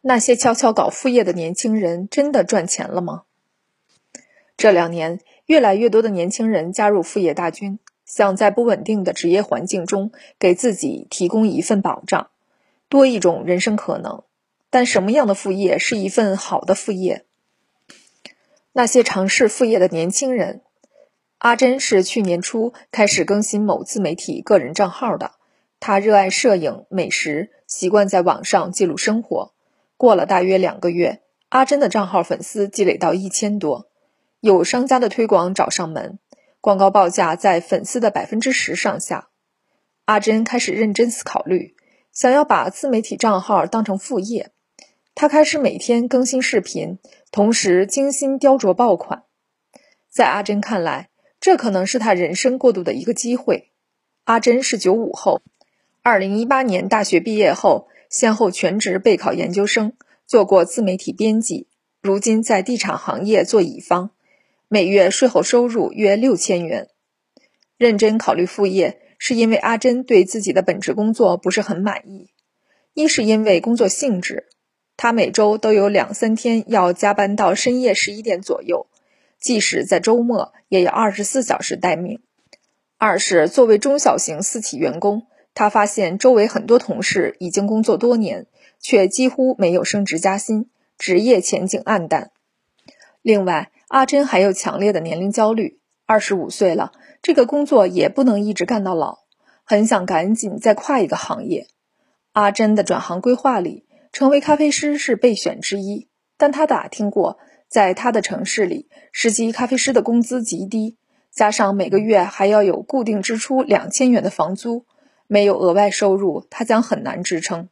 那些悄悄搞副业的年轻人真的赚钱了吗？这两年，越来越多的年轻人加入副业大军，想在不稳定的职业环境中给自己提供一份保障，多一种人生可能。但什么样的副业是一份好的副业？那些尝试副业的年轻人，阿珍是去年初开始更新某自媒体个人账号的。他热爱摄影、美食，习惯在网上记录生活。过了大约两个月，阿珍的账号粉丝积累到一千多，有商家的推广找上门，广告报价在粉丝的百分之十上下。阿珍开始认真思考虑，想要把自媒体账号当成副业。他开始每天更新视频，同时精心雕琢爆款。在阿珍看来，这可能是他人生过渡的一个机会。阿珍是九五后。二零一八年大学毕业后，先后全职备考研究生，做过自媒体编辑。如今在地产行业做乙方，每月税后收入约六千元。认真考虑副业，是因为阿珍对自己的本职工作不是很满意。一是因为工作性质，他每周都有两三天要加班到深夜十一点左右，即使在周末也要二十四小时待命。二是作为中小型私企员工。他发现周围很多同事已经工作多年，却几乎没有升职加薪，职业前景黯淡。另外，阿珍还有强烈的年龄焦虑，二十五岁了，这个工作也不能一直干到老，很想赶紧再跨一个行业。阿珍的转行规划里，成为咖啡师是备选之一，但他打听过，在他的城市里，实习咖啡师的工资极低，加上每个月还要有固定支出两千元的房租。没有额外收入，他将很难支撑。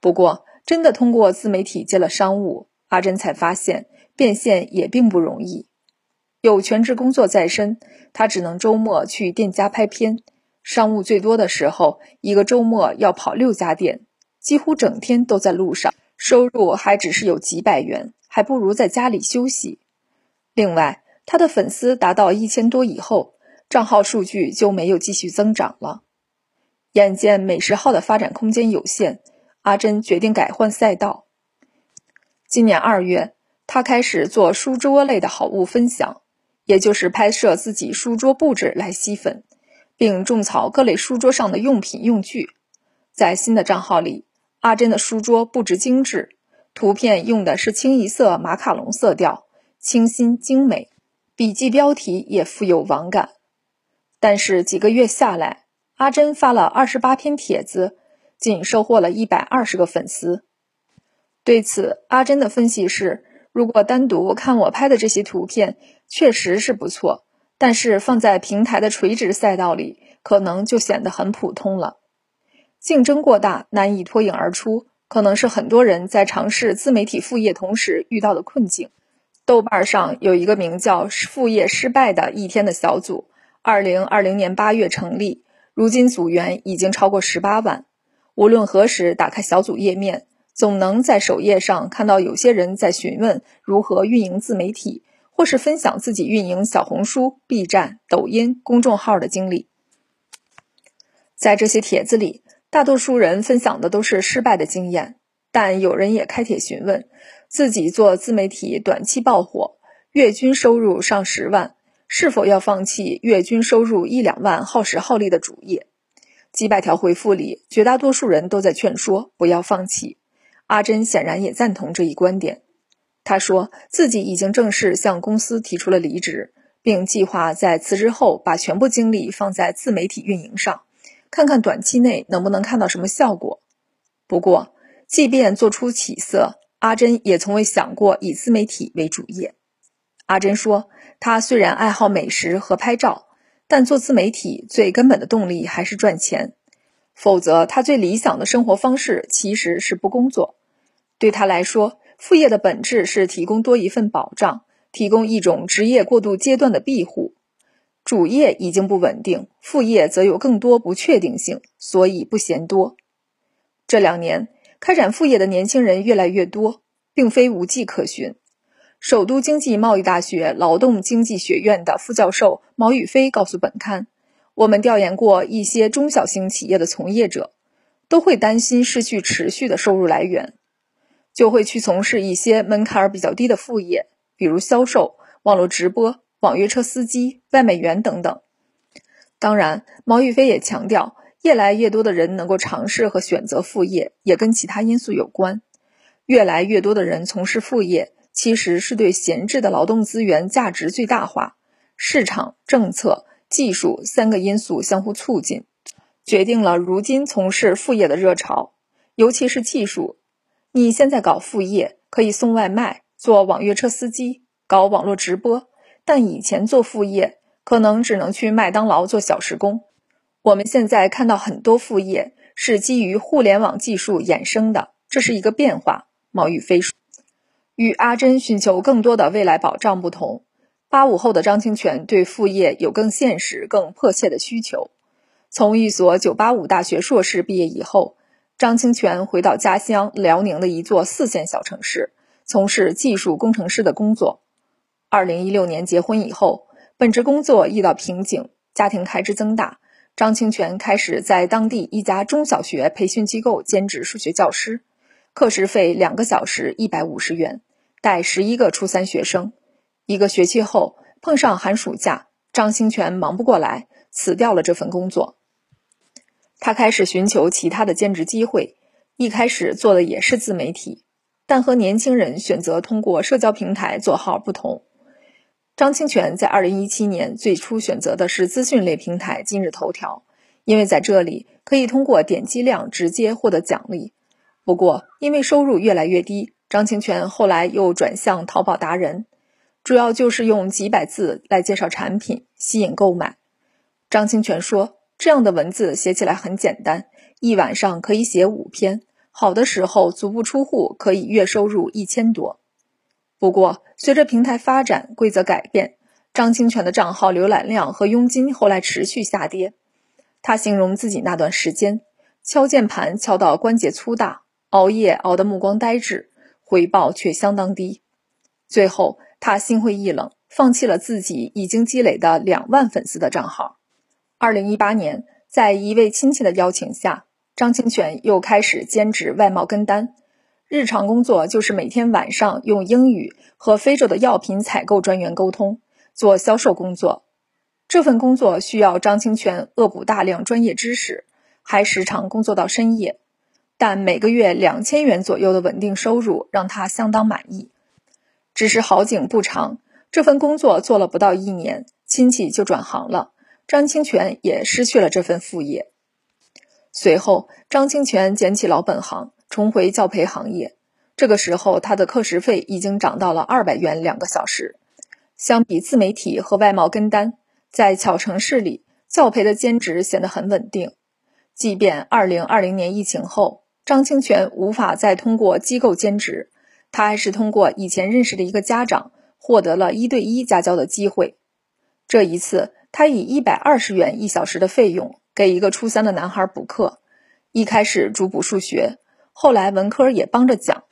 不过，真的通过自媒体接了商务，阿珍才发现变现也并不容易。有全职工作在身，他只能周末去店家拍片。商务最多的时候，一个周末要跑六家店，几乎整天都在路上，收入还只是有几百元，还不如在家里休息。另外，他的粉丝达到一千多以后，账号数据就没有继续增长了。眼见美食号的发展空间有限，阿珍决定改换赛道。今年二月，他开始做书桌类的好物分享，也就是拍摄自己书桌布置来吸粉，并种草各类书桌上的用品用具。在新的账号里，阿珍的书桌布置精致，图片用的是清一色马卡龙色调，清新精美，笔记标题也富有网感。但是几个月下来，阿珍发了二十八篇帖子，仅收获了一百二十个粉丝。对此，阿珍的分析是：如果单独看我拍的这些图片，确实是不错，但是放在平台的垂直赛道里，可能就显得很普通了。竞争过大，难以脱颖而出，可能是很多人在尝试自媒体副业同时遇到的困境。豆瓣上有一个名叫“副业失败的一天”的小组，二零二零年八月成立。如今组员已经超过十八万。无论何时打开小组页面，总能在首页上看到有些人在询问如何运营自媒体，或是分享自己运营小红书、B 站、抖音公众号的经历。在这些帖子里，大多数人分享的都是失败的经验，但有人也开帖询问自己做自媒体短期爆火，月均收入上十万。是否要放弃月均收入一两万、耗时耗力的主业？几百条回复里，绝大多数人都在劝说不要放弃。阿珍显然也赞同这一观点。他说自己已经正式向公司提出了离职，并计划在辞职后把全部精力放在自媒体运营上，看看短期内能不能看到什么效果。不过，即便做出起色，阿珍也从未想过以自媒体为主业。阿珍说：“她虽然爱好美食和拍照，但做自媒体最根本的动力还是赚钱。否则，她最理想的生活方式其实是不工作。对她来说，副业的本质是提供多一份保障，提供一种职业过渡阶段的庇护。主业已经不稳定，副业则有更多不确定性，所以不嫌多。这两年，开展副业的年轻人越来越多，并非无迹可寻。”首都经济贸易大学劳动经济学院的副教授毛宇飞告诉本刊：“我们调研过一些中小型企业的从业者，都会担心失去持续的收入来源。就会去从事一些门槛比较低的副业，比如销售、网络直播、网约车司机、外卖员等等。当然，毛宇飞也强调，越来越多的人能够尝试和选择副业，也跟其他因素有关。越来越多的人从事副业，其实是对闲置的劳动资源价值最大化。市场、政策、技术三个因素相互促进，决定了如今从事副业的热潮。尤其是技术，你现在搞副业可以送外卖、做网约车司机、搞网络直播，但以前做副业。可能只能去麦当劳做小时工。我们现在看到很多副业是基于互联网技术衍生的，这是一个变化。毛宇飞说：“与阿珍寻求更多的未来保障不同，八五后的张清泉对副业有更现实、更迫切的需求。从一所九八五大学硕士毕业以后，张清泉回到家乡辽宁的一座四线小城市，从事技术工程师的工作。二零一六年结婚以后。”本职工作遇到瓶颈，家庭开支增大，张清泉开始在当地一家中小学培训机构兼职数学教师，课时费两个小时一百五十元，带十一个初三学生。一个学期后，碰上寒暑假，张清泉忙不过来，辞掉了这份工作。他开始寻求其他的兼职机会，一开始做的也是自媒体，但和年轻人选择通过社交平台做号不同。张清泉在二零一七年最初选择的是资讯类平台今日头条，因为在这里可以通过点击量直接获得奖励。不过，因为收入越来越低，张清泉后来又转向淘宝达人，主要就是用几百字来介绍产品，吸引购买。张清泉说：“这样的文字写起来很简单，一晚上可以写五篇，好的时候足不出户可以月收入一千多。”不过，随着平台发展、规则改变，张清泉的账号浏览量和佣金后来持续下跌。他形容自己那段时间敲键盘敲到关节粗大，熬夜熬得目光呆滞，回报却相当低。最后，他心灰意冷，放弃了自己已经积累的两万粉丝的账号。二零一八年，在一位亲戚的邀请下，张清泉又开始兼职外贸跟单。日常工作就是每天晚上用英语和非洲的药品采购专员沟通，做销售工作。这份工作需要张清泉恶补大量专业知识，还时常工作到深夜。但每个月两千元左右的稳定收入让他相当满意。只是好景不长，这份工作做了不到一年，亲戚就转行了，张清泉也失去了这份副业。随后，张清泉捡起老本行。重回教培行业，这个时候他的课时费已经涨到了二百元两个小时。相比自媒体和外贸跟单，在小城市里教培的兼职显得很稳定。即便二零二零年疫情后，张清泉无法再通过机构兼职，他还是通过以前认识的一个家长获得了一对一家教的机会。这一次，他以一百二十元一小时的费用给一个初三的男孩补课，一开始主补数学。后来文科也帮着讲，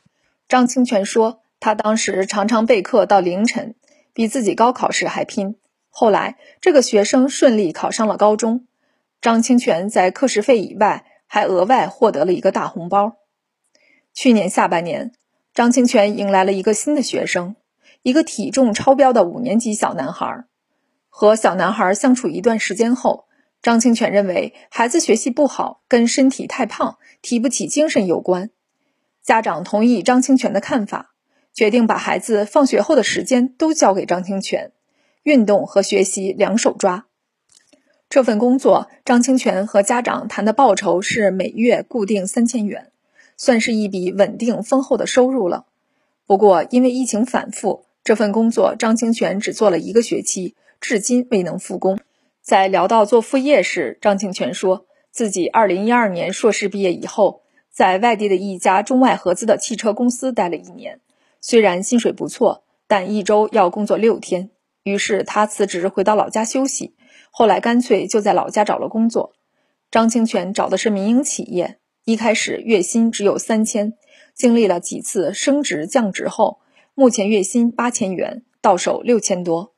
张清泉说，他当时常常备课到凌晨，比自己高考时还拼。后来这个学生顺利考上了高中，张清泉在课时费以外还额外获得了一个大红包。去年下半年，张清泉迎来了一个新的学生，一个体重超标的五年级小男孩。和小男孩相处一段时间后。张清泉认为，孩子学习不好跟身体太胖、提不起精神有关。家长同意张清泉的看法，决定把孩子放学后的时间都交给张清泉，运动和学习两手抓。这份工作，张清泉和家长谈的报酬是每月固定三千元，算是一笔稳定丰厚的收入了。不过，因为疫情反复，这份工作张清泉只做了一个学期，至今未能复工。在聊到做副业时，张清泉说自己2012年硕士毕业以后，在外地的一家中外合资的汽车公司待了一年，虽然薪水不错，但一周要工作六天。于是他辞职回到老家休息，后来干脆就在老家找了工作。张清泉找的是民营企业，一开始月薪只有三千，经历了几次升职降职后，目前月薪八千元，到手六千多。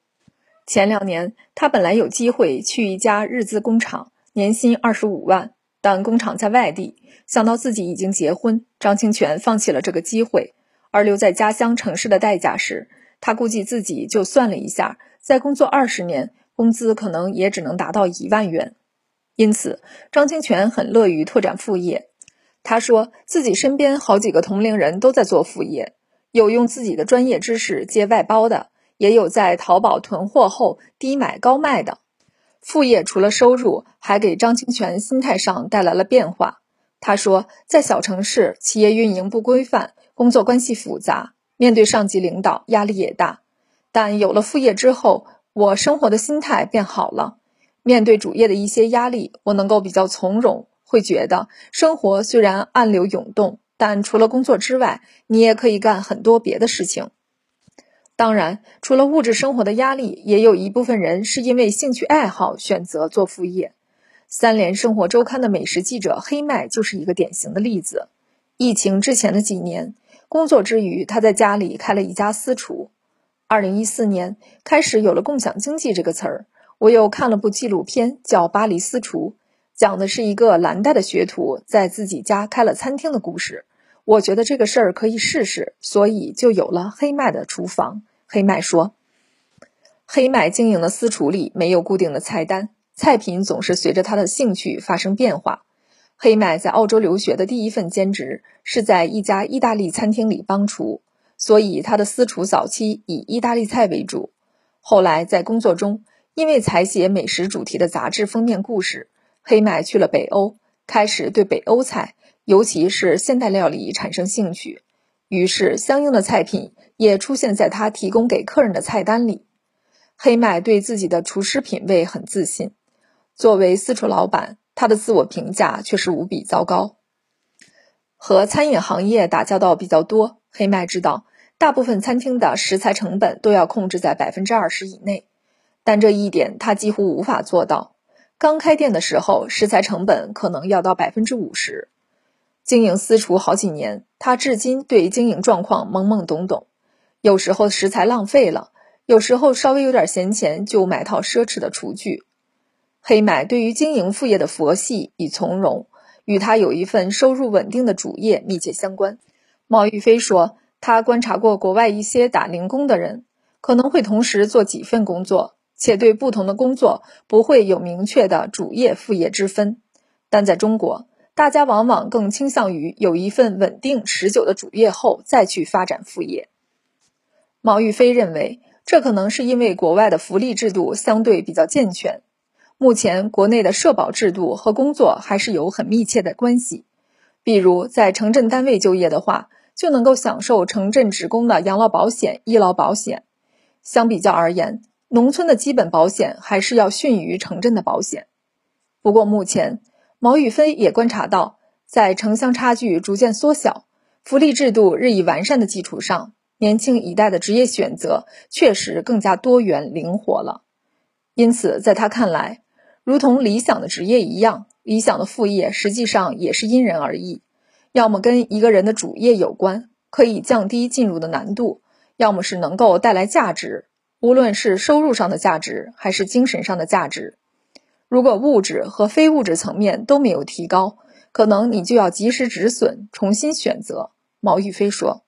前两年，他本来有机会去一家日资工厂，年薪二十五万，但工厂在外地，想到自己已经结婚，张清泉放弃了这个机会。而留在家乡城市的代价是，他估计自己就算了一下，再工作二十年，工资可能也只能达到一万元。因此，张清泉很乐于拓展副业。他说自己身边好几个同龄人都在做副业，有用自己的专业知识接外包的，也有在淘宝囤货后低买高卖的。副业除了收入，还给张清泉心态上带来了变化。他说，在小城市，企业运营不规范，工作关系复杂，面对上级领导压力也大。但有了副业之后，我生活的心态变好了，面对主业的一些压力，我能够比较从容。会觉得生活虽然暗流涌动，但除了工作之外，你也可以干很多别的事情。当然，除了物质生活的压力，也有一部分人是因为兴趣爱好选择做副业。三联生活周刊的美食记者黑麦就是一个典型的例子。疫情之前的几年，工作之余，他在家里开了一家私厨。二零一四年开始有了共享经济这个词儿，我又看了部纪录片，叫《巴黎私厨》。讲的是一个蓝带的学徒在自己家开了餐厅的故事。我觉得这个事儿可以试试，所以就有了黑麦的厨房。黑麦说：“黑麦经营的私厨里没有固定的菜单，菜品总是随着他的兴趣发生变化。”黑麦在澳洲留学的第一份兼职是在一家意大利餐厅里帮厨，所以他的私厨早期以意大利菜为主。后来在工作中，因为采写美食主题的杂志封面故事。黑麦去了北欧，开始对北欧菜，尤其是现代料理产生兴趣，于是相应的菜品也出现在他提供给客人的菜单里。黑麦对自己的厨师品味很自信，作为私厨老板，他的自我评价却是无比糟糕。和餐饮行业打交道比较多，黑麦知道，大部分餐厅的食材成本都要控制在百分之二十以内，但这一点他几乎无法做到。刚开店的时候，食材成本可能要到百分之五十。经营私厨好几年，他至今对经营状况懵懵懂懂。有时候食材浪费了，有时候稍微有点闲钱就买套奢侈的厨具。黑买对于经营副业的佛系与从容，与他有一份收入稳定的主业密切相关。毛玉飞说，他观察过国外一些打零工的人，可能会同时做几份工作。且对不同的工作不会有明确的主业副业之分，但在中国，大家往往更倾向于有一份稳定持久的主业后再去发展副业。毛玉飞认为，这可能是因为国外的福利制度相对比较健全。目前，国内的社保制度和工作还是有很密切的关系。比如，在城镇单位就业的话，就能够享受城镇职工的养老保险、医疗保险。相比较而言，农村的基本保险还是要逊于城镇的保险。不过，目前毛宇飞也观察到，在城乡差距逐渐缩小、福利制度日益完善的基础上，年轻一代的职业选择确实更加多元灵活了。因此，在他看来，如同理想的职业一样，理想的副业实际上也是因人而异。要么跟一个人的主业有关，可以降低进入的难度；要么是能够带来价值。无论是收入上的价值，还是精神上的价值，如果物质和非物质层面都没有提高，可能你就要及时止损，重新选择。毛玉飞说。